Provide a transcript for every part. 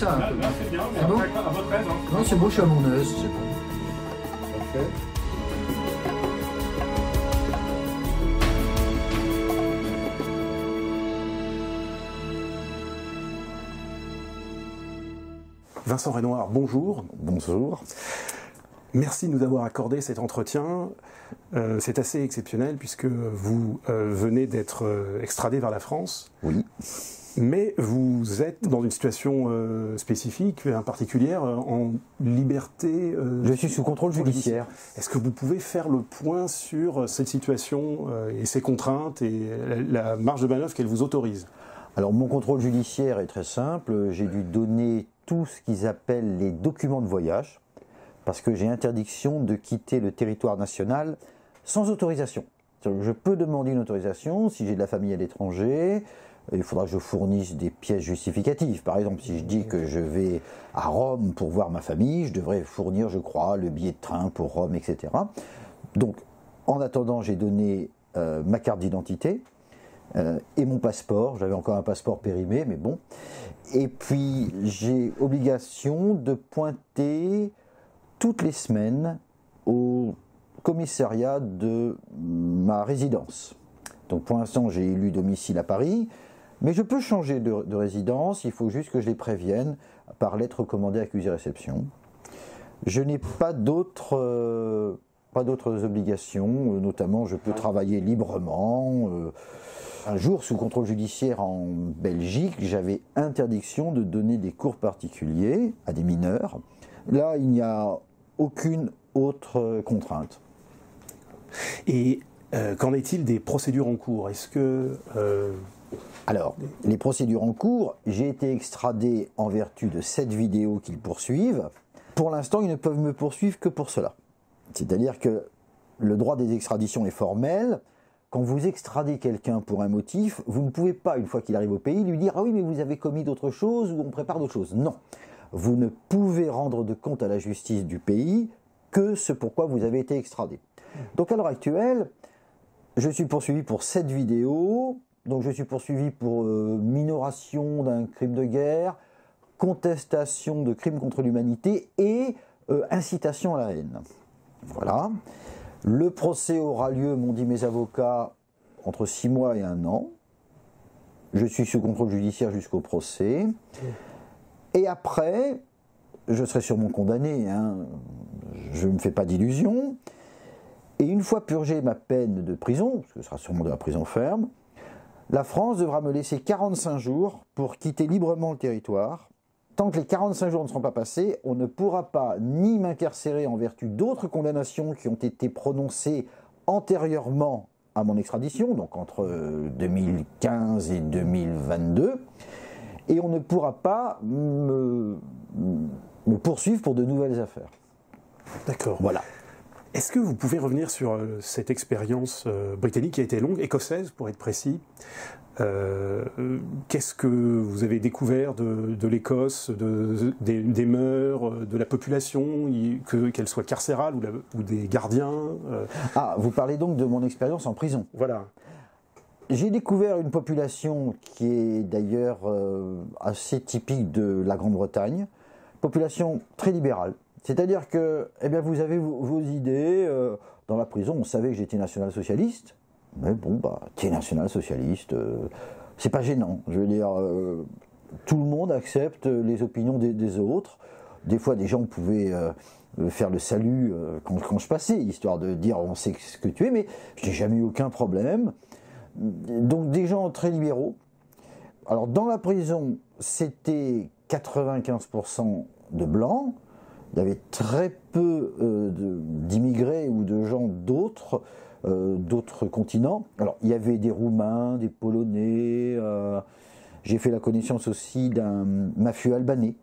ça. Là, là, c'est bien, bon après, à votre aise. hein. Non, c'est bon, je suis à mon aise, c'est bon. Parfait. Vincent Renoir, bonjour. Bonjour. Merci de nous avoir accordé cet entretien. Euh, c'est assez exceptionnel puisque vous euh, venez d'être euh, extradé vers la France, Oui. Mais vous êtes dans une situation euh, spécifique, euh, particulière, euh, en liberté. euh, Je suis sous contrôle judiciaire. Est-ce que vous pouvez faire le point sur cette situation euh, et ses contraintes et la, la marge de manœuvre qu'elle vous autorise? Alors mon contrôle judiciaire est très simple. J'ai dû donner tout ce qu'ils appellent les documents de voyage parce que j'ai interdiction de quitter le territoire national sans autorisation. Je peux demander une autorisation si j'ai de la famille à l'étranger. Il faudra que je fournisse des pièces justificatives. Par exemple, si je dis que je vais à Rome pour voir ma famille, je devrais fournir, je crois, le billet de train pour Rome, etc. Donc, en attendant, j'ai donné euh, ma carte d'identité euh, et mon passeport. J'avais encore un passeport périmé, mais bon. Et puis, j'ai obligation de pointer toutes les semaines au commissariat de ma résidence. Donc, pour l'instant, j'ai élu domicile à Paris. Mais je peux changer de, de résidence, il faut juste que je les prévienne par lettre commandée accusé-réception. Je n'ai pas d'autres euh, obligations, euh, notamment je peux travailler librement. euh. un jour, sous contrôle judiciaire en Belgique, j'avais interdiction de donner des cours particuliers à des mineurs. Là, il n'y a aucune autre contrainte. Et qu'en est-il des procédures en cours? Est-ce que Alors, les procédures en cours, j'ai été extradé en vertu de cette vidéo qu'ils poursuivent. Pour l'instant, ils ne peuvent me poursuivre que pour cela. C'est-à-dire que le droit des extraditions est formel. Quand vous extradez quelqu'un pour un motif, vous ne pouvez pas, une fois qu'il arrive au pays, lui dire Ah oui, mais vous avez commis d'autres choses ou on prépare d'autres choses. Non. Vous ne pouvez rendre de compte à la justice du pays que ce pourquoi vous avez été extradé. Donc à l'heure actuelle, je suis poursuivi pour cette vidéo, donc je suis poursuivi pour euh, minoration d'un crime de guerre, contestation de crimes contre l'humanité et euh, incitation à la haine. Voilà. Le procès aura lieu, m'ont dit mes avocats, entre six mois et un an. Je suis sous contrôle judiciaire jusqu'au procès. Et après, je serai sûrement condamné. hein. Je ne me fais pas d'illusions. Et une fois purgé ma peine de prison, parce que ce sera sûrement de la prison ferme, la France devra me laisser 45 jours pour quitter librement le territoire. Tant que les 45 jours ne seront pas passés, on ne pourra pas ni m'incarcérer en vertu d'autres condamnations qui ont été prononcées antérieurement à mon extradition, donc entre euh, 2015 et 2022, et on ne pourra pas me, me poursuivre pour de nouvelles affaires. D'accord. Voilà. Est-ce que vous pouvez revenir sur euh, cette expérience euh, britannique qui a été longue, écossaise pour être précis Euh, Qu'est-ce que vous avez découvert de, de l'Écosse, de, des, des mœurs, de la population, qu'elle soit carcérale ou, la- ou des gardiens euh, Ah, vous parlez donc de mon expérience en prison. Voilà. J'ai découvert une population qui est d'ailleurs assez typique de la Grande-Bretagne, population très libérale. C'est-à-dire que, eh bien, vous avez vos, idées. euh, dans la prison, on savait que j'étais national-socialiste, mais bon, bah, t'es national-socialiste, euh, c'est pas gênant. Je veux dire, euh, tout le monde accepte les opinions des, autres. Des fois, des gens pouvaient faire le salut quand, quand je passais, histoire de dire on sait ce que tu es, mais je n'ai jamais eu aucun problème. Donc des gens très libéraux. Alors dans la prison, c'était 95% de blancs. Il y avait très peu euh, d'immigrés ou de gens d'autres euh, d'autres continents. Alors il y avait des Roumains, des Polonais. euh, J'ai fait la connaissance aussi d'un mafieux albanais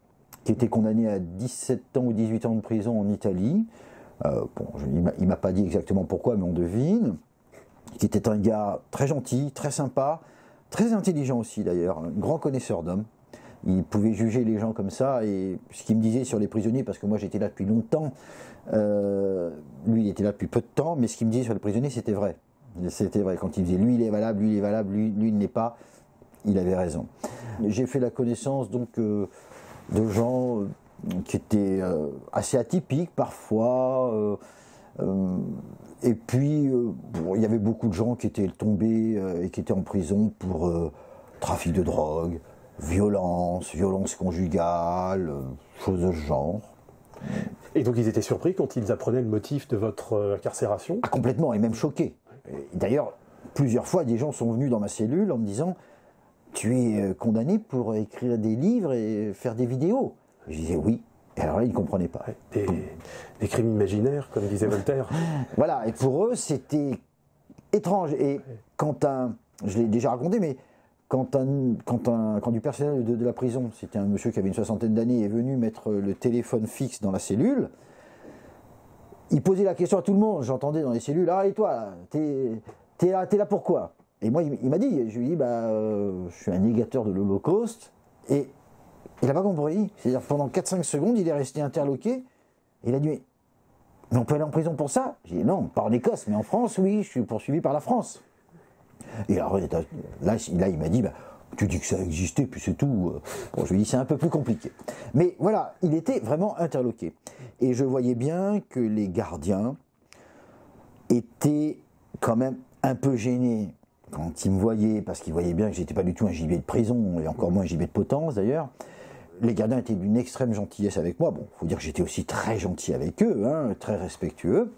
qui était condamné à 17 ans ou 18 ans de prison en Italie. Bon, je- il m'a pas dit exactement pourquoi, mais on devine qui était un gars très gentil, très sympa, très intelligent aussi d'ailleurs, un grand connaisseur d'hommes. Il pouvait juger les gens comme ça et ce qu'il me disait sur les prisonniers, parce que moi j'étais là depuis longtemps, euh, lui il était là depuis peu de temps, mais ce qu'il me disait sur les prisonniers c'était vrai. C'était vrai quand il disait lui il est valable, lui il est valable, lui, lui il n'est pas, il avait raison. J'ai fait la connaissance donc euh, de gens qui étaient assez atypiques parfois. et puis, il y avait beaucoup de gens qui étaient tombés et qui étaient en prison pour trafic de drogue, violence, violence conjugale, choses de ce genre. Et donc ils étaient surpris quand ils apprenaient le motif de votre euh, incarcération? Ah, Complètement, et même choqués. D'ailleurs, plusieurs fois, des gens sont venus dans ma cellule en me disant Tu es euh, condamné pour écrire des livres et faire des vidéos? Je disais oui. Et alors là, ils ne comprenaient pas. Des, crimes imaginaires, comme disait Voltaire. voilà, et pour eux, c'était étrange. Et quand un. Je l'ai déjà raconté, mais quand, un, quand, un, quand, du personnel de, la prison, c'était un monsieur qui avait une soixantaine d'années, est venu mettre le téléphone fixe dans la cellule, il posait la question à tout le monde. J'entendais dans les cellules Ah, et toi, t'es es là, es là pourquoi? Et moi, il, m'a dit Je lui ai dit bah, euh, Je suis un négateur de l'Holocauste. Et il n'a pas compris. C'est-à-dire, pendant 4-5 secondes, il est resté interloqué. Et il a dit mais on peut aller en prison pour ça? J'ai dit Non, pas en Écosse, mais en France, oui, je suis poursuivi par la France. Et là, il m'a dit, bah, tu dis que ça existait, puis c'est tout. Je lui ai dit, c'est un peu plus compliqué. Mais voilà, il était vraiment interloqué. Et je voyais bien que les gardiens étaient quand même un peu gênés quand ils me voyaient, parce qu'ils voyaient bien que j'étais pas du tout un gibier de prison, et encore moins un gibier de potence d'ailleurs. Les gardiens étaient d'une extrême gentillesse avec moi. Bon, faut dire que j'étais aussi très gentil avec eux, hein, très respectueux.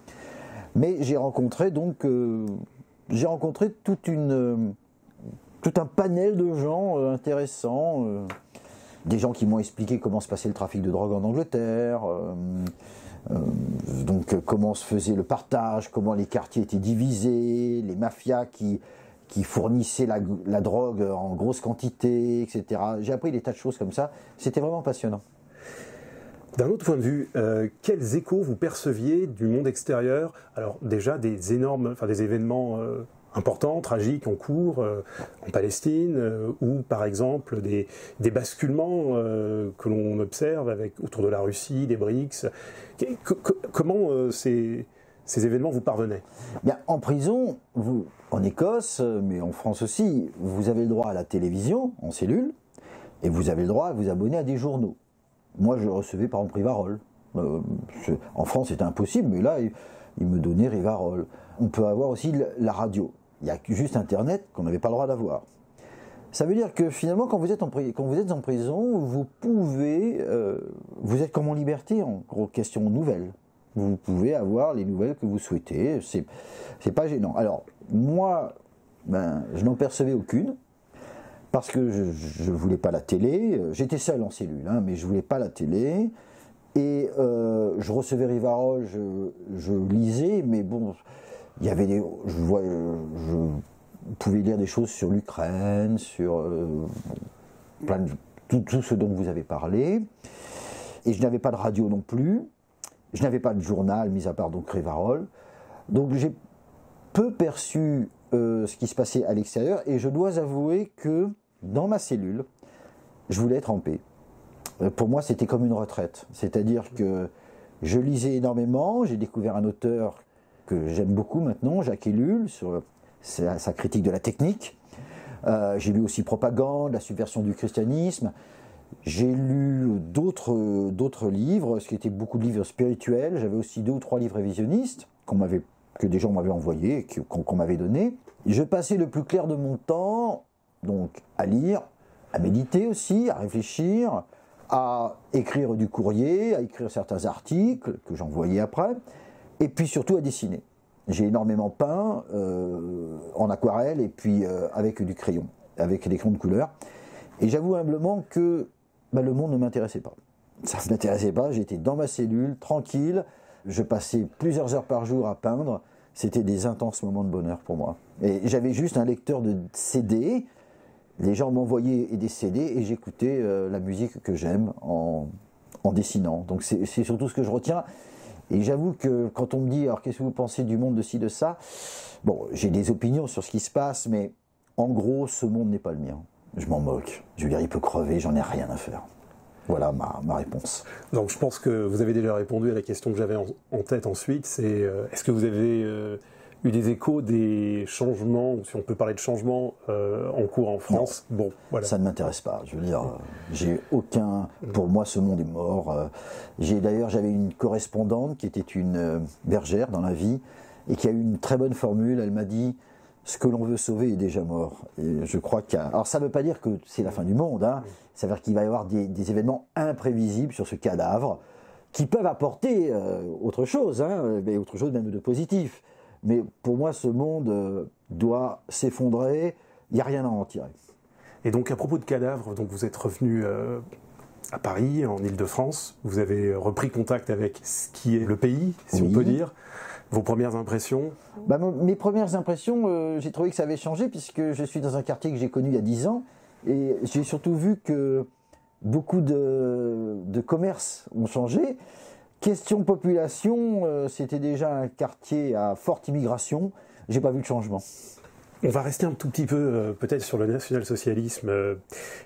Mais j'ai rencontré donc euh, j'ai rencontré euh, tout un panel de gens euh, intéressants. Euh, des gens qui m'ont expliqué comment se passait le trafic de drogue en Angleterre, donc comment se faisait le partage, comment les quartiers étaient divisés, les mafias qui, qui fournissaient la, la drogue en grosse quantité, etc. J'ai appris des tas de choses comme ça. C'était vraiment passionnant. D'un autre point de vue, euh, quels échos vous perceviez du monde extérieur? Alors déjà des énormes, enfin des événements euh, importants, tragiques en cours euh, en Palestine, ou par exemple des, basculements que l'on observe avec autour de la Russie, des BRICS. comment ces, événements vous parvenaient? Bien, En prison, en Écosse, mais en France aussi, vous avez le droit à la télévision en cellule, et vous avez le droit à vous abonner à des journaux. Moi, je recevais par exemple Rivarol. Euh, en France, c'était impossible, mais là, il, me donnait Rivarol. On peut avoir aussi la radio. Il y a juste Internet qu'on n'avait pas le droit d'avoir. Ça veut dire que finalement, quand vous êtes en, prison, vous pouvez, euh, vous êtes comme en liberté, en gros, question nouvelle. Vous pouvez avoir les nouvelles que vous souhaitez. C'est, c'est pas gênant. Alors, moi, ben, je n'en percevais aucune parce que je ne voulais pas la télé. J'étais seul en cellule, hein, mais je voulais pas la télé. Et euh, je recevais Rivarol, je, lisais, mais bon, il y avait vois, je pouvais lire des choses sur l'Ukraine, sur euh, plein de, tout, tout, ce dont vous avez parlé. Et je n'avais pas de radio non plus. Je n'avais pas de journal, mis à part donc Rivarol. Donc j'ai peu perçu euh, ce qui se passait à l'extérieur et je dois avouer que dans ma cellule, je voulais être en paix. Euh, pour moi, c'était comme une retraite. C'est-à-dire que je lisais énormément, j'ai découvert un auteur que j'aime beaucoup maintenant, Jacques Ellul, sur sa, critique de la technique. Euh, j'ai lu aussi Propagande, la subversion du christianisme. J'ai lu d'autres, livres, ce qui était beaucoup de livres spirituels. J'avais aussi deux ou trois livres révisionnistes qu'on m'avait que des gens m'avaient envoyé, qu'on m'avait donné. Je passais le plus clair de mon temps, donc à lire, à méditer aussi, à réfléchir, à écrire du courrier, à écrire certains articles que j'envoyais après, et puis surtout à dessiner. J'ai énormément peint euh, en aquarelle et puis euh, avec du crayon, avec des crayons de couleur. Et j'avoue humblement que bah, le monde ne m'intéressait pas. Ça ne m'intéressait pas, j'étais dans ma cellule, tranquille, je passais plusieurs heures par jour à peindre. C'était des intenses moments de bonheur pour moi. Et j'avais juste un lecteur de CD. Les gens m'envoyaient des CD et j'écoutais euh, la musique que j'aime en, dessinant. Donc c'est surtout ce que je retiens. Et j'avoue que quand on me dit, alors qu'est-ce que vous pensez du monde de ci, de ça? Bon, j'ai des opinions sur ce qui se passe, mais en gros, ce monde n'est pas le mien. Je m'en moque. Je veux dire, il peut crever, j'en ai rien à faire. Voilà ma, réponse. Donc je pense que vous avez déjà répondu à la question que j'avais en, tête ensuite, c'est euh, est-ce que vous avez euh, eu des échos des changements, si on peut parler de changements euh, en cours en France? Bon, voilà. Ça ne m'intéresse pas. Je veux dire, j'ai aucun. Pour moi, ce monde est mort. J'ai d'ailleurs, j'avais une correspondante qui était une bergère dans la vie et qui a eu une très bonne formule. Elle m'a dit ce que l'on veut sauver est déjà mort. Et je crois qu'il Alors ça ne veut pas dire que c'est la fin du monde. Hein. Ça veut dire qu'il va y avoir des, événements imprévisibles sur ce cadavre qui peuvent apporter autre chose, hein, mais autre chose même de positif. Mais pour moi, ce monde euh, doit s'effondrer. Il n'y a rien à en tirer. Et donc, à propos de cadavres, donc vous êtes revenu euh, à Paris, en Ile-de-France. Vous avez repris contact avec ce qui est le pays, si on peut dire. Vos premières impressions bah, Mes premières impressions, euh, j'ai trouvé que ça avait changé puisque je suis dans un quartier que j'ai connu il y a 10 ans. Et j'ai surtout vu que beaucoup de, de commerces ont changé. Question population, euh, c'était déjà un quartier à forte immigration. J'ai pas vu de changement. On va rester un tout petit peu euh, peut-être sur le national-socialisme. Euh,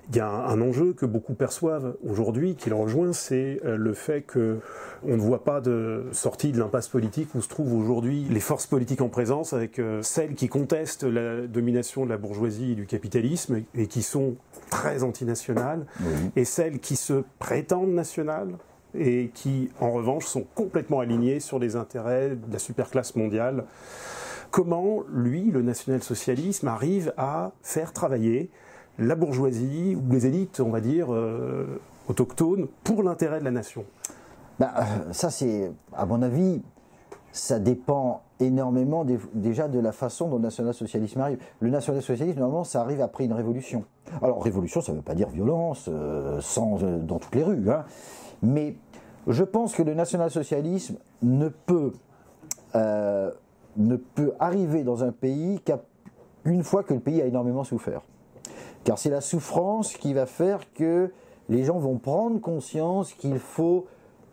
il y a un, enjeu que beaucoup perçoivent aujourd'hui, qui le rejoint, c'est le fait que on ne voit pas de sortie de l'impasse politique où se trouvent aujourd'hui les forces politiques en présence, avec celles qui contestent la domination de la bourgeoisie et du capitalisme et qui sont très antinationales, et celles qui se prétendent nationales et qui, en revanche, sont complètement alignés sur les intérêts de la superclasse mondiale. Comment, lui, le national-socialisme, arrive à faire travailler la bourgeoisie ou les élites, on va dire, euh, autochtones, pour l'intérêt de la nation ben, Ça, c'est, à mon avis, ça dépend énormément déjà de la façon dont le national-socialisme arrive. Le national-socialisme, normalement, ça arrive après une révolution. Alors, révolution, ça ne veut pas dire violence, euh, sans, dans toutes les rues. Hein. Mais je pense que le national-socialisme ne peut, ne peut arriver dans un pays qu'une fois que le pays a énormément souffert. Car c'est la souffrance qui va faire que les gens vont prendre conscience qu'il faut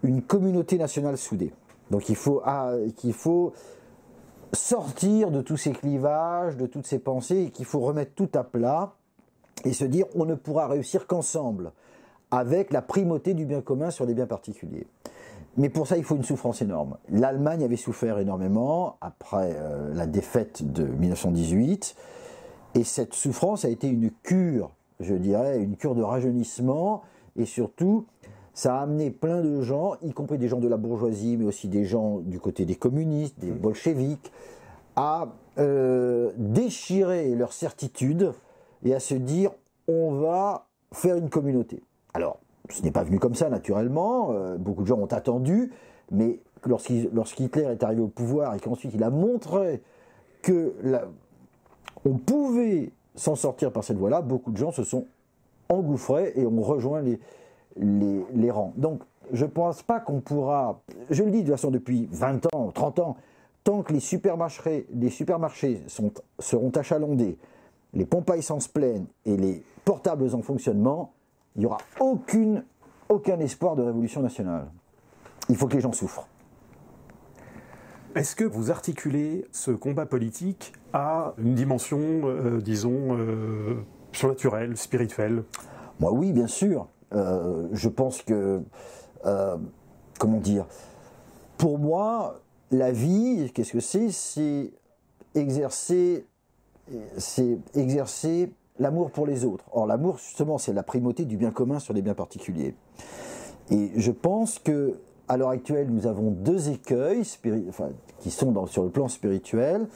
une communauté nationale soudée. Donc il faut, ah, qu'il faut sortir de tous ces clivages, de toutes ces pensées, et qu'il faut remettre tout à plat et se dire on ne pourra réussir qu'ensemble avec la primauté du bien commun sur les biens particuliers. Mais pour ça, il faut une souffrance énorme. L'Allemagne avait souffert énormément après euh, la défaite de 1918, et cette souffrance a été une cure, je dirais, une cure de rajeunissement, et surtout, ça a amené plein de gens, y compris des gens de la bourgeoisie, mais aussi des gens du côté des communistes, des bolcheviques, à euh, déchirer leur certitude et à se dire on va faire une communauté. Alors, ce n'est pas venu comme ça, naturellement. Euh, beaucoup de gens ont attendu. Mais lorsqu'Hitler est arrivé au pouvoir et qu'ensuite il a montré que on pouvait s'en sortir par cette voie-là, beaucoup de gens se sont engouffrés et ont rejoint les, rangs. Donc, je ne pense pas qu'on pourra, je le dis de toute façon depuis 20 ans, 30 ans, tant que les supermarchés, seront achalandés, les pompes à essence pleines et les portables en fonctionnement, il n'y aura aucune, aucun espoir de révolution nationale. Il faut que les gens souffrent. Est-ce que vous articulez ce combat politique à une dimension, euh, disons, euh, surnaturelle, spirituelle? Moi, oui, bien sûr. Euh, je pense que, comment dire, pour moi, la vie, qu'est-ce que c'est? C'est exercer, c'est exercer l'amour pour les autres. Or, l'amour, justement, c'est la primauté du bien commun sur les biens particuliers. Et je pense que, à l'heure actuelle, nous avons deux écueils qui sont sur le plan spirituel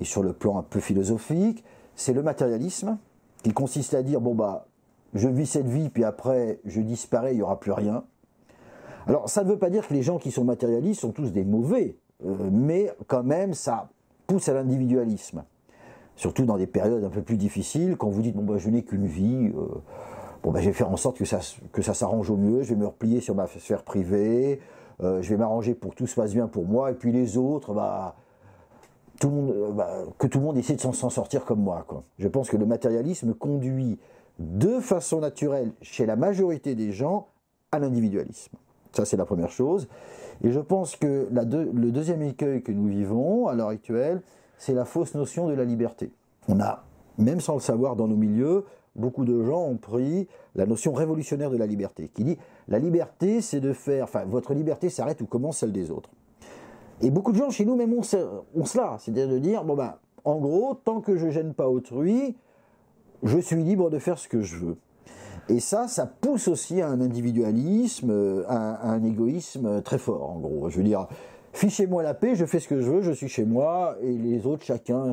et sur le plan un peu philosophique. C'est le matérialisme, qui consiste à dire bon bah, je vis cette vie, puis après je disparais, il n'y aura plus rien. Alors, ça ne veut pas dire que les gens qui sont matérialistes sont tous des mauvais, euh, mais quand même, ça pousse à l'individualisme surtout dans des périodes un peu plus difficiles, quand vous dites bon ben je n'ai qu'une vie, euh, bon ben je vais faire en sorte que ça que ça s'arrange au mieux, je vais me replier sur ma sphère privée, euh, je vais m'arranger pour que tout se passe bien pour moi, et puis les autres, bah, tout le monde, euh, bah, que tout le monde essaie de s'en sortir comme moi. Je pense que le matérialisme conduit de façon naturelle chez la majorité des gens à l'individualisme. Ça c'est la première chose. Et je pense que le deuxième écueil que nous vivons à l'heure actuelle, c'est la fausse notion de la liberté. On a, même sans le savoir dans nos milieux, beaucoup de gens ont pris la notion révolutionnaire de la liberté, qui dit la liberté, c'est de faire, enfin, votre liberté s'arrête où commence celle des autres. Et beaucoup de gens chez nous même ont, cela, c'est-à-dire de dire, bon ben, en gros, tant que je gêne pas autrui, je suis libre de faire ce que je veux. Et ça, ça pousse aussi à un individualisme, à un égoïsme très fort, en gros. Je veux dire, fichez-moi la paix, je fais ce que je veux, je suis chez moi, et les autres, chacun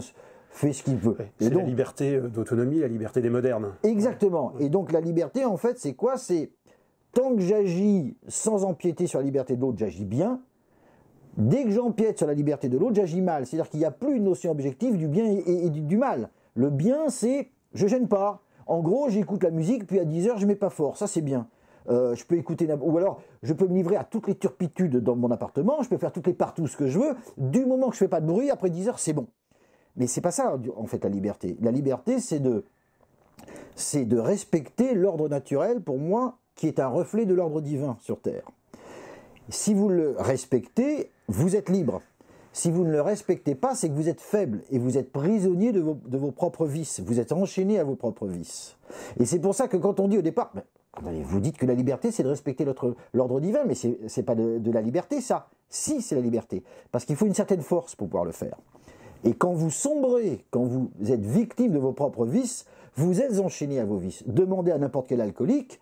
fait ce qu'il veut. c'est la liberté euh, d'autonomie, la liberté des modernes. Exactement. Et donc la liberté, en fait, c'est quoi? C'est tant que j'agis sans empiéter sur la liberté de l'autre, j'agis bien. Dès que j'empiète sur la liberté de l'autre, j'agis mal. C'est-à-dire qu'il n'y a plus une notion objective du bien et, du, mal. Le bien, c'est je gêne pas. En gros, j'écoute la musique, puis à 10 heures, je mets pas fort. Ça, c'est bien. Euh, je peux écouter, ou alors je peux me livrer à toutes les turpitudes dans mon appartement, je peux faire toutes les partout ce que je veux. Du moment que je fais pas de bruit, après 10 heures, c'est bon. Mais c'est pas ça, en fait, la liberté. La liberté, c'est de, c'est de respecter l'ordre naturel, pour moi, qui est un reflet de l'ordre divin sur Terre. Si vous le respectez, vous êtes libre. Si vous ne le respectez pas, c'est que vous êtes faible et vous êtes prisonnier de vos, de vos, propres vices. Vous êtes enchaîné à vos propres vices. Et c'est pour ça que quand on dit au départ, vous dites que la liberté, c'est de respecter l'ordre divin, mais ce n'est pas de, la liberté, ça. Si, c'est la liberté. Parce qu'il faut une certaine force pour pouvoir le faire. Et quand vous sombrez, quand vous êtes victime de vos propres vices, vous êtes enchaîné à vos vices. Demandez à n'importe quel alcoolique,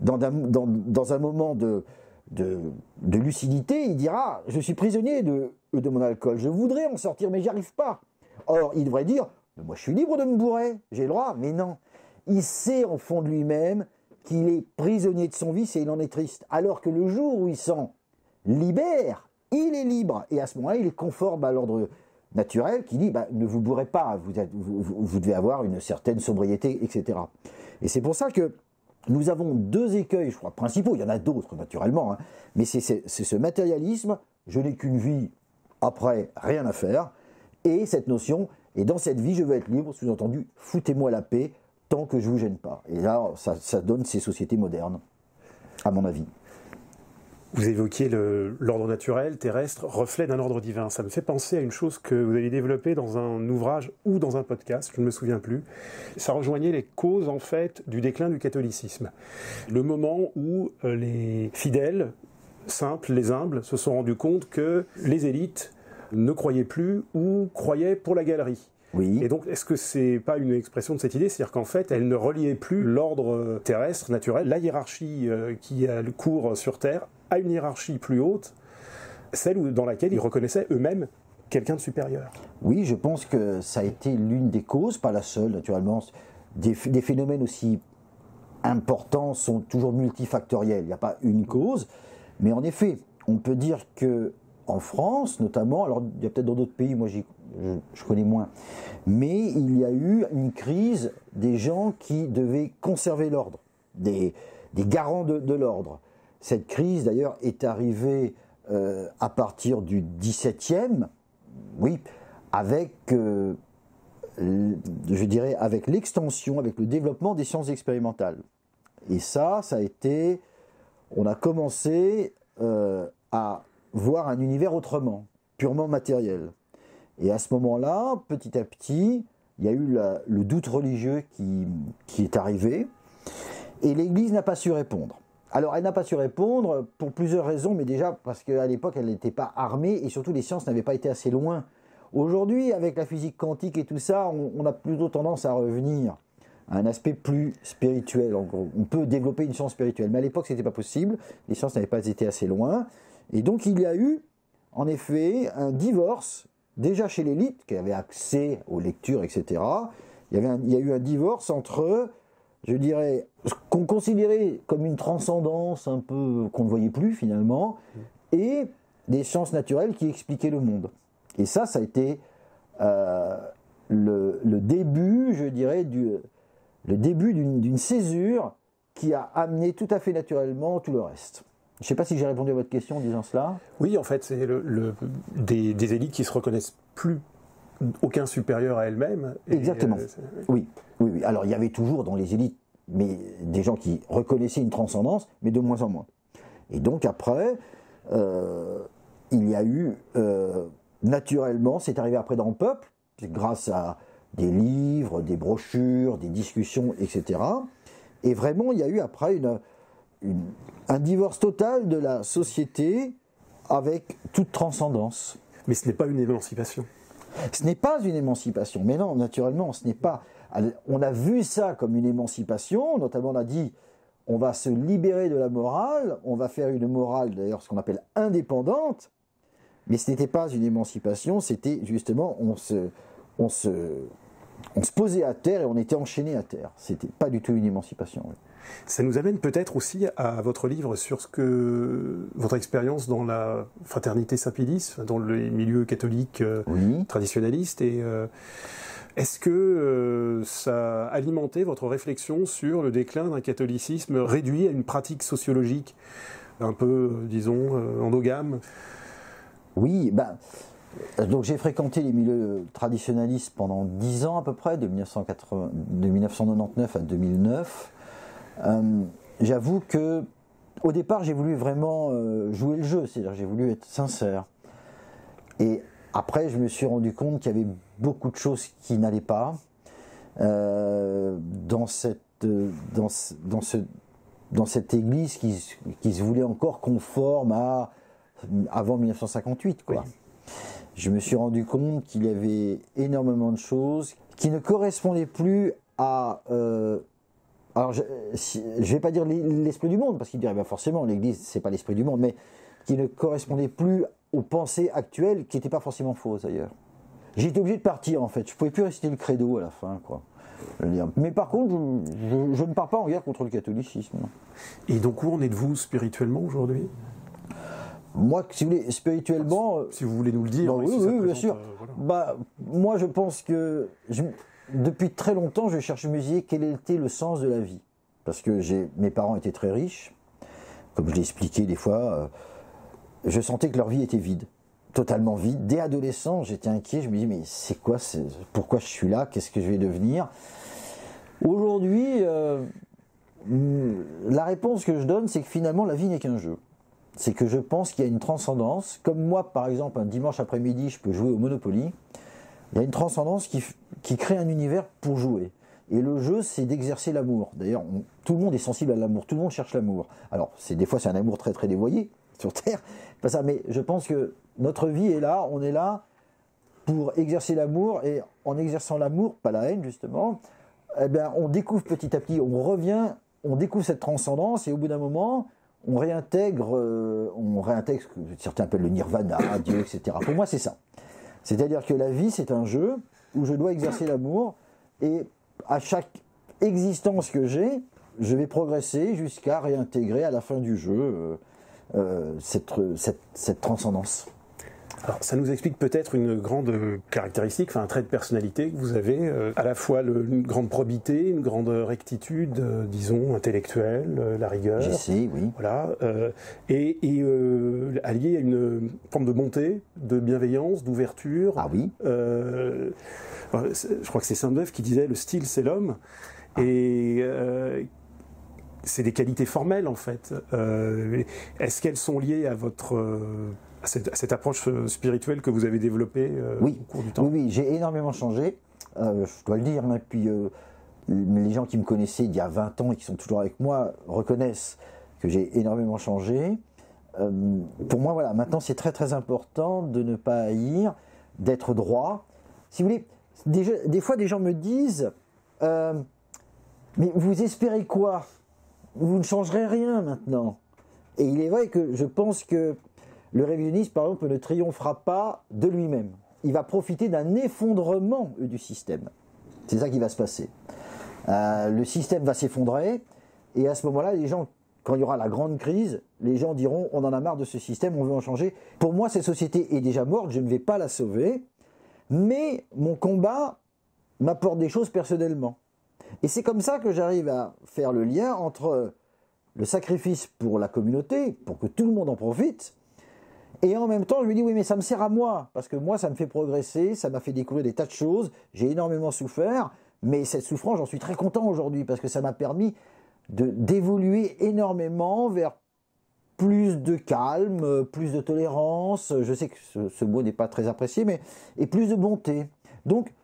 dans un, dans, un moment de, de, lucidité, il dira Je suis prisonnier de, de mon alcool, je voudrais en sortir, mais j'y arrive pas. Or, il devrait dire Moi, je suis libre de me bourrer, j'ai le droit, mais non. Il sait en fond de lui-même qu'il est prisonnier de son vice et il en est triste. Alors que le jour où il s'en libère, il est libre. Et à ce moment-là, il est conforme à l'ordre naturel qui dit bah, ne vous bourrez pas, vous, devez avoir une certaine sobriété, etc. Et c'est pour ça que nous avons deux écueils, je crois, principaux, il y en a d'autres naturellement, hein. mais c'est ce matérialisme, je n'ai qu'une vie, après rien à faire, et cette notion, et dans cette vie je veux être libre, sous-entendu, foutez-moi la paix tant que je vous gêne pas. Et là, ça donne ces sociétés modernes, à mon avis. Vous évoquiez l'ordre naturel, terrestre, reflet d'un ordre divin. Ça me fait penser à une chose que vous avez développée dans un ouvrage ou dans un podcast, je ne me souviens plus. Ça rejoignait les causes, en fait, du déclin du catholicisme. Le moment où euh, les fidèles, simples, les humbles, se sont rendus compte que les élites ne croyaient plus ou croyaient pour la galerie. Oui. Et donc, est-ce que c'est pas une expression de cette idée? C'est-à-dire qu'en fait, elle ne reliait plus l'ordre terrestre, naturel, la hiérarchie euh, qui a le cours sur Terre, à une hiérarchie plus haute, celle dans laquelle ils reconnaissaient eux-mêmes quelqu'un de supérieur. Oui, je pense que ça a été l'une des causes, pas la seule naturellement. Des, phénomènes aussi importants sont toujours multifactoriels. Il n'y a pas une cause, mais en effet, on peut dire que en France, notamment, alors il y a peut-être dans d'autres pays, moi je, je, connais moins, mais il y a eu une crise des gens qui devaient conserver l'ordre, des, garants de l'ordre. Cette crise, d'ailleurs, est arrivée euh, à partir du XVIIe, oui, avec, euh, je dirais, avec l'extension, avec le développement des sciences expérimentales. Et ça, ça a été, on a commencé euh, à voir un univers autrement, purement matériel. Et à ce moment-là, petit à petit, il y a eu le doute religieux qui, est arrivé, et l'Église n'a pas su répondre. Alors, elle n'a pas su répondre pour plusieurs raisons, mais déjà parce qu'à l'époque, elle n'était pas armée et surtout les sciences n'avaient pas été assez loin. Aujourd'hui, avec la physique quantique et tout ça, on, a plutôt tendance à revenir à un aspect plus spirituel. On peut développer une science spirituelle, mais à l'époque, ce n'était pas possible. Les sciences n'avaient pas été assez loin. Et donc, il y a eu, en effet, un divorce, déjà chez l'élite, qui avait accès aux lectures, etc. Il y, a eu un divorce entre je dirais, ce qu'on considérait comme une transcendance un peu qu'on ne voyait plus finalement, et des sciences naturelles qui expliquaient le monde. Et ça, ça a été euh, le, début, je dirais, du, le début d'une césure qui a amené tout à fait naturellement tout le reste. Je ne sais pas si j'ai répondu à votre question en disant cela. Oui, en fait, c'est le, des, des, élites qui se reconnaissent plus aucun supérieur à elle-même. Exactement. Euh, oui. oui, oui. Alors il y avait toujours dans les élites mais des gens qui reconnaissaient une transcendance, mais de moins en moins. Et donc après, euh, il y a eu euh, naturellement, c'est arrivé après dans le peuple, grâce à des livres, des brochures, des discussions, etc. Et vraiment, il y a eu après une, un divorce total de la société avec toute transcendance. Mais ce n'est pas une émancipation. Ce n'est pas une émancipation. Mais non, naturellement, ce n'est pas. On a vu ça comme une émancipation, notamment on a dit on va se libérer de la morale, on va faire une morale d'ailleurs ce qu'on appelle indépendante, mais ce n'était pas une émancipation, c'était justement on se, on, se, on se posait à terre et on était enchaîné à terre. C'était pas du tout une émancipation. Ça nous amène peut-être aussi à votre livre sur ce que votre expérience dans la fraternité Saint-Pédis, dans les milieux catholiques euh, traditionnalistes et euh, est-ce que euh, ça a alimenté votre réflexion sur le déclin d'un catholicisme réduit à une pratique sociologique un peu, disons, endogame? Oui, ben, donc j'ai fréquenté les milieux traditionnalistes pendant dix ans à peu près, de, 1999 à 2009. Euh, j'avoue que au départ j'ai voulu vraiment euh, jouer le jeu, c'est-à-dire j'ai voulu être sincère. Et après je me suis rendu compte qu'il y avait beaucoup de choses qui n'allaient pas euh, dans cette dans, dans ce dans cette église qui, qui, se voulait encore conforme à avant 1958 quoi. Je me suis rendu compte qu'il y avait énormément de choses qui ne correspondaient plus à alors je ne vais pas dire l'esprit du monde, parce qu'il dirait ben forcément l'Église c'est pas l'esprit du monde, mais qui ne correspondait plus aux pensées actuelles, qui n'étaient pas forcément fausses d'ailleurs. J'étais obligé de partir en fait, je pouvais plus rester le credo à la fin quoi. Mais par contre, je, ne pars pas en guerre contre le catholicisme. Et donc où en êtes-vous spirituellement aujourd'hui? Moi, si vous voulez, spirituellement. Si vous voulez nous le dire. oui, oui, bien sûr. Euh, bah, moi, je pense que depuis très longtemps, je cherche dire quel était le sens de la vie. Parce que mes parents étaient très riches, comme je l'ai expliqué des fois, euh, je sentais que leur vie était vide, totalement vide. Dès adolescent, j'étais inquiet, je me dis mais c'est quoi, pourquoi je suis là, qu'est-ce que je vais devenir? Aujourd'hui, euh, la réponse que je donne, c'est que finalement la vie n'est qu'un jeu. C'est que je pense qu'il y a une transcendance. Comme moi, par exemple, un dimanche après-midi, je peux jouer au Monopoly. Il y a une transcendance qui, qui crée un univers pour jouer. Et le jeu, c'est d'exercer l'amour. D'ailleurs, tout le monde est sensible à l'amour, tout le monde cherche l'amour. Alors, c'est des fois, c'est un amour très très dévoyé sur Terre, pas ça. Mais je pense que notre vie est là, on est là pour exercer l'amour, et en exerçant l'amour, pas la haine justement, eh bien, on découvre petit à petit, on revient, on découvre cette transcendance, et au bout d'un moment, on réintègre, euh, on réintègre ce que certains appellent le nirvana, Dieu, etc. Pour moi, c'est ça. C'est-à-dire que la vie, c'est un jeu où je dois exercer l'amour et à chaque existence que j'ai, je vais progresser jusqu'à réintégrer à la fin du jeu euh, euh, cette, cette, transcendance. Alors, ça nous explique peut-être une grande caractéristique, enfin un trait de personnalité que vous avez, euh, à la fois une grande probité, une grande rectitude, disons, intellectuelle, la rigueur. J'essaie, oui. Voilà, et, et allié à une forme de bonté, de bienveillance, d'ouverture. Ah oui je crois que c'est Saint-Beuve qui disait le style c'est l'homme. Et euh, c'est des qualités formelles en fait. Euh, est-ce qu'elles sont liées à votre cette, approche spirituelle que vous avez développée euh, au cours du temps Oui, j'ai énormément changé. je dois le dire. Mais puis les gens qui me connaissaient il y a 20 ans et qui sont toujours avec moi reconnaissent que j'ai énormément changé. pour moi, voilà, maintenant c'est très très important de ne pas haïr, d'être droit. Si vous voulez, des, fois, des gens me disent euh, Mais vous espérez quoi? Vous ne changerez rien maintenant. Et il est vrai que je pense que le révisionnisme, par exemple, ne triomphera pas de lui-même. Il va profiter d'un effondrement du système. C'est ça qui va se passer. Euh, le système va s'effondrer, et à ce moment-là, les gens, quand il y aura la grande crise, les gens diront on en a marre de ce système, on veut en changer. Pour moi, cette société est déjà morte, je ne vais pas la sauver mais mon combat m'apporte des choses personnellement. Et c'est comme ça que j'arrive à faire le lien entre le sacrifice pour la communauté, pour que tout le monde en profite, et en même temps, je me dis, oui, mais ça me sert à moi, parce que moi, ça me fait progresser, ça m'a fait découvrir des tas de choses, j'ai énormément souffert, mais cette souffrance, j'en suis très content aujourd'hui, parce que ça m'a permis d'évoluer énormément vers plus de calme, plus de tolérance, je sais que ce, mot n'est pas très apprécié, mais et plus de bonté. Donc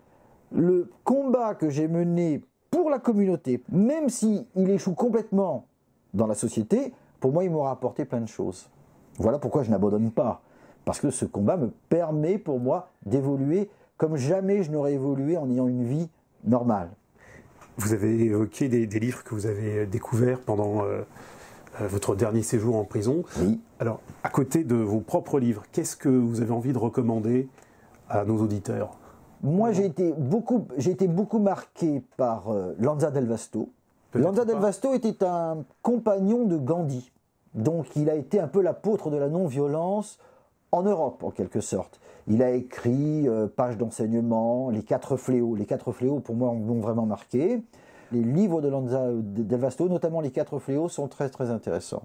le combat que j'ai mené pour la communauté, même s'il échoue complètement dans la société, pour moi il m'aura apporté plein de choses. Voilà pourquoi je n'abandonne pas. Parce que ce combat me permet pour moi d'évoluer comme jamais je n'aurais évolué en ayant une vie normale. Vous avez évoqué des, livres que vous avez découverts pendant euh, euh, votre dernier séjour en prison. Oui. Alors, à côté de vos propres livres, qu'est-ce que vous avez envie de recommander à nos auditeurs? Moi, j'ai été beaucoup, j'ai été beaucoup marqué par euh, Lanza del Vasto. Lanza del Vasto était un compagnon de Gandhi. Donc, il a été un peu l'apôtre de la non-violence en Europe, en quelque sorte. Il a écrit euh, Pages d'enseignement, Les Quatre Fléaux. Les Quatre Fléaux, pour moi, m'ont vraiment marqué. Les livres de Lanza Del Vasto, notamment Les Quatre Fléaux, sont très très intéressants.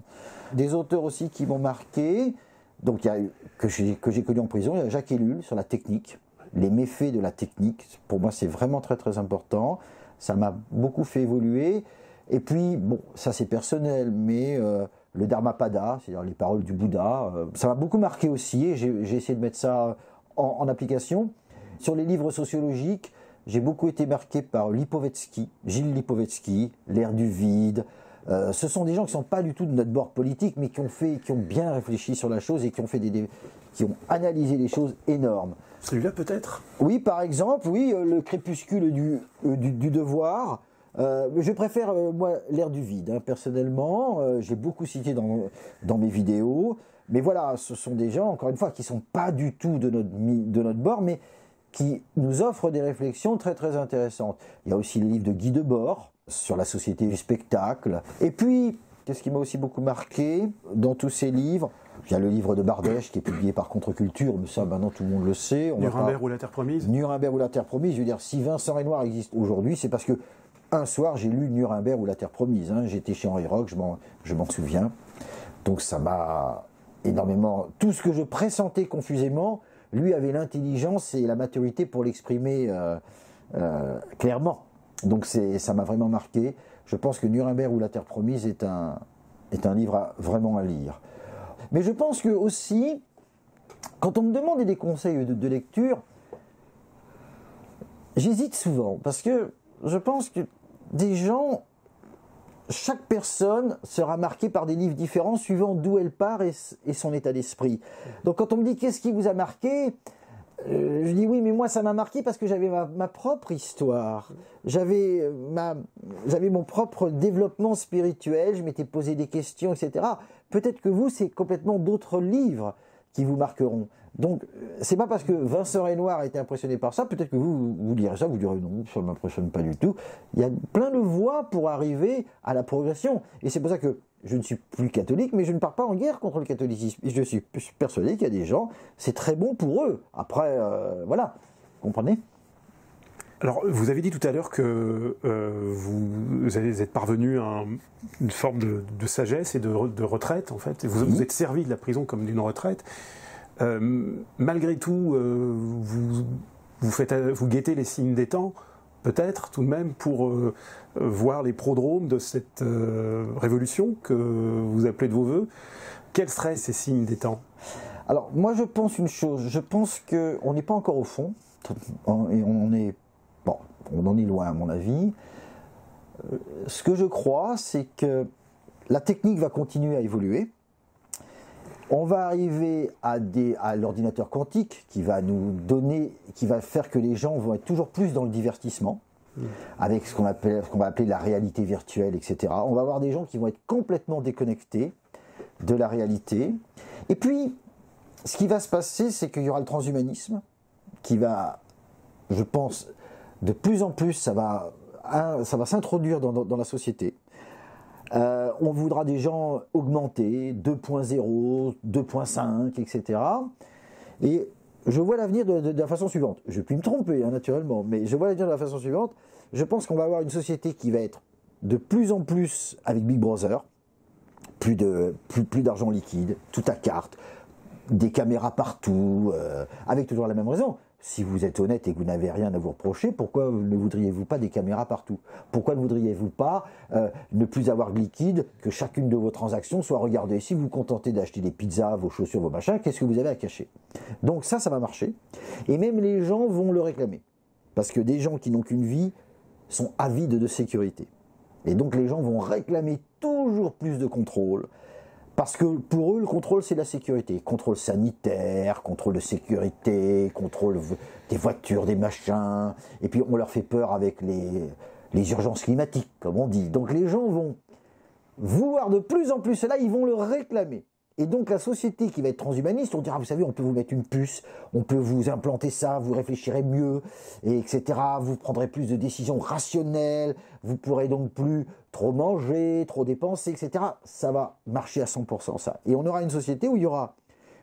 Des auteurs aussi qui m'ont marqué, donc il y a, que j'ai connu en prison, il y a Jacques Ellul sur la technique, les méfaits de la technique. Pour moi, c'est vraiment très très important. Ça m'a beaucoup fait évoluer. Et puis, bon, ça c'est personnel, mais euh, le Dharmapada, c'est-à-dire les paroles du Bouddha. Euh, ça m'a beaucoup marqué aussi et j'ai essayé de mettre ça en, application. Sur les livres sociologiques, j'ai beaucoup été marqué par Lipovetsky, Gilles Lipovetsky, L'ère du vide. Euh, ce sont des gens qui ne sont pas du tout de notre bord politique, mais qui ont fait, qui ont bien réfléchi sur la chose et qui ont fait des, qui ont analysé des choses énormes. Celui-là peut-être? Oui, par exemple, oui, euh, le crépuscule du, du devoir. Euh, je préfère, euh, moi, l'air du vide, hein, personnellement. Euh, j'ai beaucoup cité dans, dans mes vidéos. Mais voilà, ce sont des gens, encore une fois, qui sont pas du tout de notre, de notre bord, mais qui nous offrent des réflexions très très intéressantes. Il y a aussi le livre de Guy Debord sur la société du spectacle. Et puis, qu'est-ce qui m'a aussi beaucoup marqué dans tous ces livres? Il y a le livre de Bardèche qui est publié par Contre-Culture, mais ça maintenant tout le monde le sait. Nuremberg ou la Terre Promise? Nuremberg ou la Terre Promise, je veux dire, si Vincent Renoir existe aujourd'hui, c'est parce que un soir, j'ai lu Nuremberg ou la Terre Promise. Hein. J'étais chez Henri Rock, je m'en souviens. Donc ça m'a énormément. Tout ce que je pressentais confusément, lui avait l'intelligence et la maturité pour l'exprimer euh, euh, clairement. Donc ça m'a vraiment marqué. Je pense que Nuremberg ou la Terre Promise est un, est un livre vraiment à lire. Mais je pense que aussi, quand on me demande des conseils de lecture, j'hésite souvent parce que je pense que des gens, chaque personne sera marquée par des livres différents suivant d'où elle part et, son état d'esprit. Donc quand on me dit qu'est-ce qui vous a marqué, euh, je dis oui, mais moi ça m'a marqué parce que j'avais ma, propre histoire, euh, j'avais mon propre développement spirituel, je m'étais posé des questions, etc. Peut-être que vous c'est complètement d'autres livres qui vous marqueront. Donc, c'est pas parce que Vincent Renoir a été impressionné par ça, peut-être que vous, vous lirez ça, vous direz non, ça ne m'impressionne pas du tout. Il y a plein de voies pour arriver à la progression. Et c'est pour ça que je ne suis plus catholique, mais je ne pars pas en guerre contre le catholicisme. Je suis persuadé qu'il y a des gens, c'est très bon pour eux. Après, euh, voilà, comprenez? Alors, vous avez dit tout à l'heure que euh, vous, êtes parvenu à une forme de, sagesse et de, retraite, en fait. Vous vous êtes servi de la prison comme d'une retraite. Euh, malgré tout, euh, vous, faites, vous guettez les signes des temps, peut-être tout de même, pour euh, voir les prodromes de cette révolution que vous appelez de vos voeux. Quels seraient ces signes des temps? Alors, moi, je pense une chose. Je pense qu'on n'est pas encore au fond. Et on est. Bon, on en est loin, à mon avis. Ce que je crois, c'est que la technique va continuer à évoluer on va arriver à, l'ordinateur quantique qui va nous donner, qui va faire que les gens vont être toujours plus dans le divertissement, mmh. avec ce qu'on va appeler la réalité virtuelle, etc. On va avoir des gens qui vont être complètement déconnectés de la réalité. Et puis, ce qui va se passer, c'est qu'il y aura le transhumanisme qui va, je pense, de plus en plus, ça va, ça va s'introduire dans la société. Euh, on voudra des gens augmentés, 2.0, 2.5, etc. Et je vois l'avenir de, la façon suivante. Je puis me tromper, hein, naturellement, mais je vois l'avenir de la façon suivante. Je pense qu'on va avoir une société qui va être de plus en plus avec Big Brother, plus plus d'argent liquide, tout à carte, des caméras partout, euh, avec toujours la même raison si vous êtes honnête et que vous n'avez rien à vous reprocher, pourquoi ne voudriez-vous pas des caméras partout? Pourquoi ne voudriez-vous pas euh, ne plus avoir de liquide, que chacune de vos transactions soit regardée? Si vous vous contentez d'acheter des pizzas, vos chaussures, vos machins, qu'est-ce que vous avez à cacher? Donc ça, ça va marcher. Et même les gens vont le réclamer. Parce que des gens qui n'ont qu'une vie sont avides de sécurité. Et donc les gens vont réclamer toujours plus de contrôle, Parce que pour eux, le contrôle, c'est la sécurité. Contrôle sanitaire, contrôle de sécurité, contrôle des voitures, des machins. Et puis on leur fait peur avec les, urgences climatiques, comme on dit. Donc les gens vont vouloir de plus en plus cela, ils vont le réclamer. Et donc la société qui va être transhumaniste, on dira, vous savez, on peut vous mettre une puce, on peut vous implanter ça, vous réfléchirez mieux, et etc. Vous prendrez plus de décisions rationnelles, vous pourrez donc plus trop manger, trop dépenser, etc. Ça va marcher à 100% ça. Et on aura une société où il y aura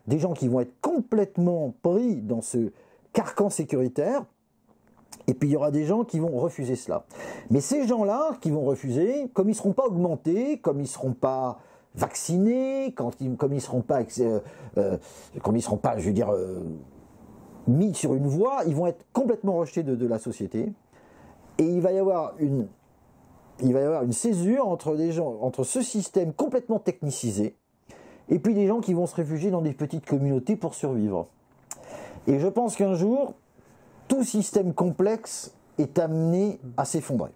des gens qui vont être complètement pris dans ce carcan sécuritaire, et puis il y aura des gens qui vont refuser cela. Mais ces gens-là qui vont refuser, comme ils ne seront pas augmentés, comme ils ne seront pas vaccinés, quand ils, comme ils seront pas, euh, euh, comme ils seront pas, je veux dire, euh, mis sur une voie, ils vont être complètement rejetés de, la société. Et il va y avoir une, il va y avoir une césure entre des gens, entre ce système complètement technicisé, et puis des gens qui vont se réfugier dans des petites communautés pour survivre. Et je pense qu'un jour, tout système complexe est amené à s'effondrer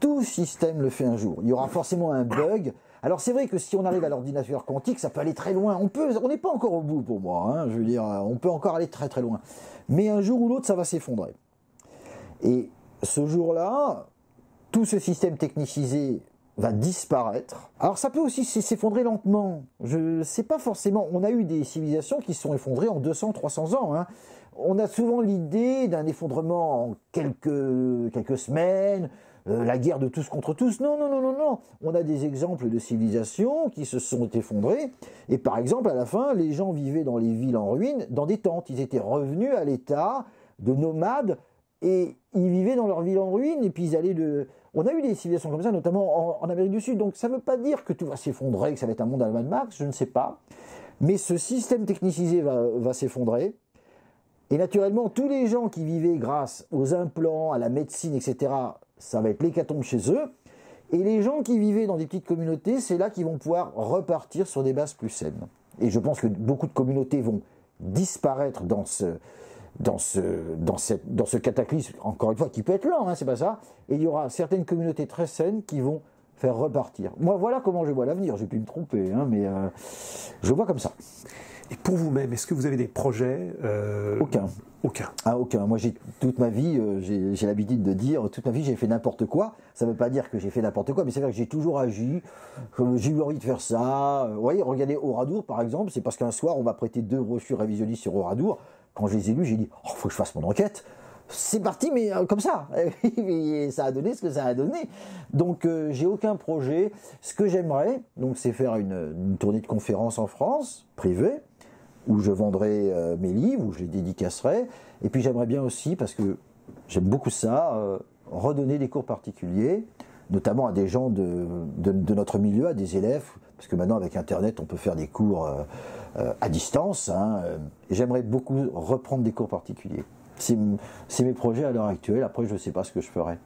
tout système le fait un jour. Il y aura forcément un bug. Alors c'est vrai que si on arrive à l'ordinateur quantique, ça peut aller très loin. On n'est pas encore au bout pour moi. Hein, on peut encore aller très très loin. Mais un jour ou l'autre, ça va s'effondrer. Et ce jour-là, tout ce système technicisé va disparaître. Alors ça peut aussi s'effondrer lentement. Je sais pas forcément. On a eu des civilisations qui se sont effondrées en 200, 300 ans. Hein. On a souvent l'idée d'un effondrement en quelques, quelques semaines, euh, la guerre de tous contre tous. Non, non, non, non, non. On a des exemples de civilisations qui se sont effondrées. Et par exemple, à la fin, les gens vivaient dans les villes en ruine, dans des tentes. Ils étaient revenus à l'état de nomades et ils vivaient dans leur ville en ruine. Et puis ils allaient de. On a eu des civilisations comme ça, notamment en, Amérique du Sud. Donc ça ne veut pas dire que tout va s'effondrer, que ça va être un monde à Mad Max, je ne sais pas. Mais ce système technicisé va, va s'effondrer. Et naturellement, tous les gens qui vivaient grâce aux implants, à la médecine, etc., ça va être l'hécatombe chez eux. Et les gens qui vivaient dans des petites communautés, c'est là qu'ils vont pouvoir repartir sur des bases plus saines. Et je pense que beaucoup de communautés vont disparaître dans ce, dans ce, dans cette, dans ce cataclysme, encore une fois, qui peut être lent, hein, c'est pas ça. Et il y aura certaines communautés très saines qui vont faire repartir. Moi, voilà comment je vois l'avenir. J'ai pu me tromper, hein, mais euh, je vois comme ça. Et pour vous-même, est-ce que vous avez des projets euh, Aucun. Aucun? Ah, aucun. Moi, j'ai toute ma vie, euh, j'ai l'habitude de dire, toute ma vie, j'ai fait n'importe quoi. Ça ne veut pas dire que j'ai fait n'importe quoi, mais c'est vrai que j'ai toujours agi. J'ai eu envie de faire ça. Vous voyez, regardez Oradour, par exemple, c'est parce qu'un soir, on m'a prêté deux brochures révisionnistes sur Oradour. Quand je les ai lues, j'ai dit, oh, faut que je fasse mon enquête c'est parti, mais euh, comme ça. Et ça a donné ce que ça a donné. Donc, j'ai aucun projet. Ce que j'aimerais, donc, c'est faire une, tournée de conférences en France, privée, où je vendrai euh, mes livres, où je les dédicacerai. Et puis j'aimerais bien aussi, parce que j'aime beaucoup ça, euh, redonner des cours particuliers, notamment à des gens de, notre milieu, à des élèves, parce que maintenant avec Internet on peut faire des cours euh, à distance. Hein, j'aimerais beaucoup reprendre des cours particuliers. C'est mes projets à l'heure actuelle, après je ne sais pas ce que je ferai.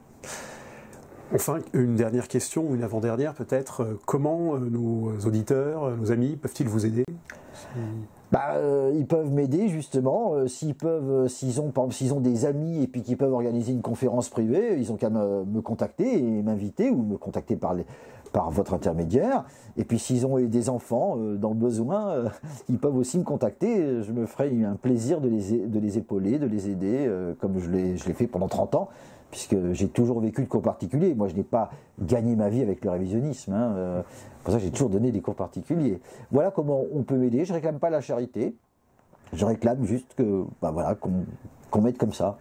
Enfin, une dernière question, une avant-dernière peut-être. Comment nos auditeurs, nos amis peuvent-ils vous aider? Bah, euh, ils peuvent m'aider justement. Euh, s'ils peuvent, euh, s'ils ont, s'ils ont des amis et puis qu'ils peuvent organiser une conférence privée, ils ont qu'à me, contacter et m'inviter ou me contacter par les, par votre intermédiaire. Et puis s'ils ont des enfants dans le besoin, ils peuvent aussi me contacter. Je me ferai un plaisir de les, épauler, de les aider, comme je l'ai, fait pendant 30 ans puisque j'ai toujours vécu de cours particuliers. Moi, je n'ai pas gagné ma vie avec le révisionnisme. Hein. Euh, pour ça, j'ai toujours donné des cours particuliers. Voilà comment on peut m'aider. Je réclame pas la charité. Je réclame juste que, bah voilà, qu'on m'aide comme ça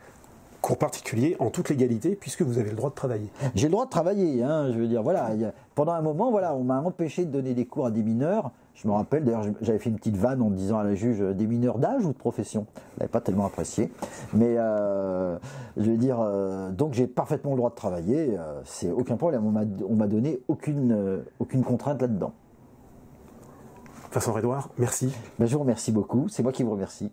cours particuliers en toute légalité puisque vous avez le droit de travailler. J'ai le droit de travailler, hein, je veux dire, voilà. pendant un moment, voilà, on m'a empêché de donner des cours à des mineurs. Je me rappelle, d'ailleurs, j'avais fait une petite vanne en disant à la juge euh, des mineurs d'âge ou de profession? Elle n'avait pas tellement apprécié. Mais euh, je veux dire, euh, donc j'ai parfaitement le droit de travailler. c'est aucun problème. On m'a donné aucune, aucune contrainte là-dedans. Vincent Redouard, merci. Ben, je vous remercie beaucoup. C'est moi qui vous remercie.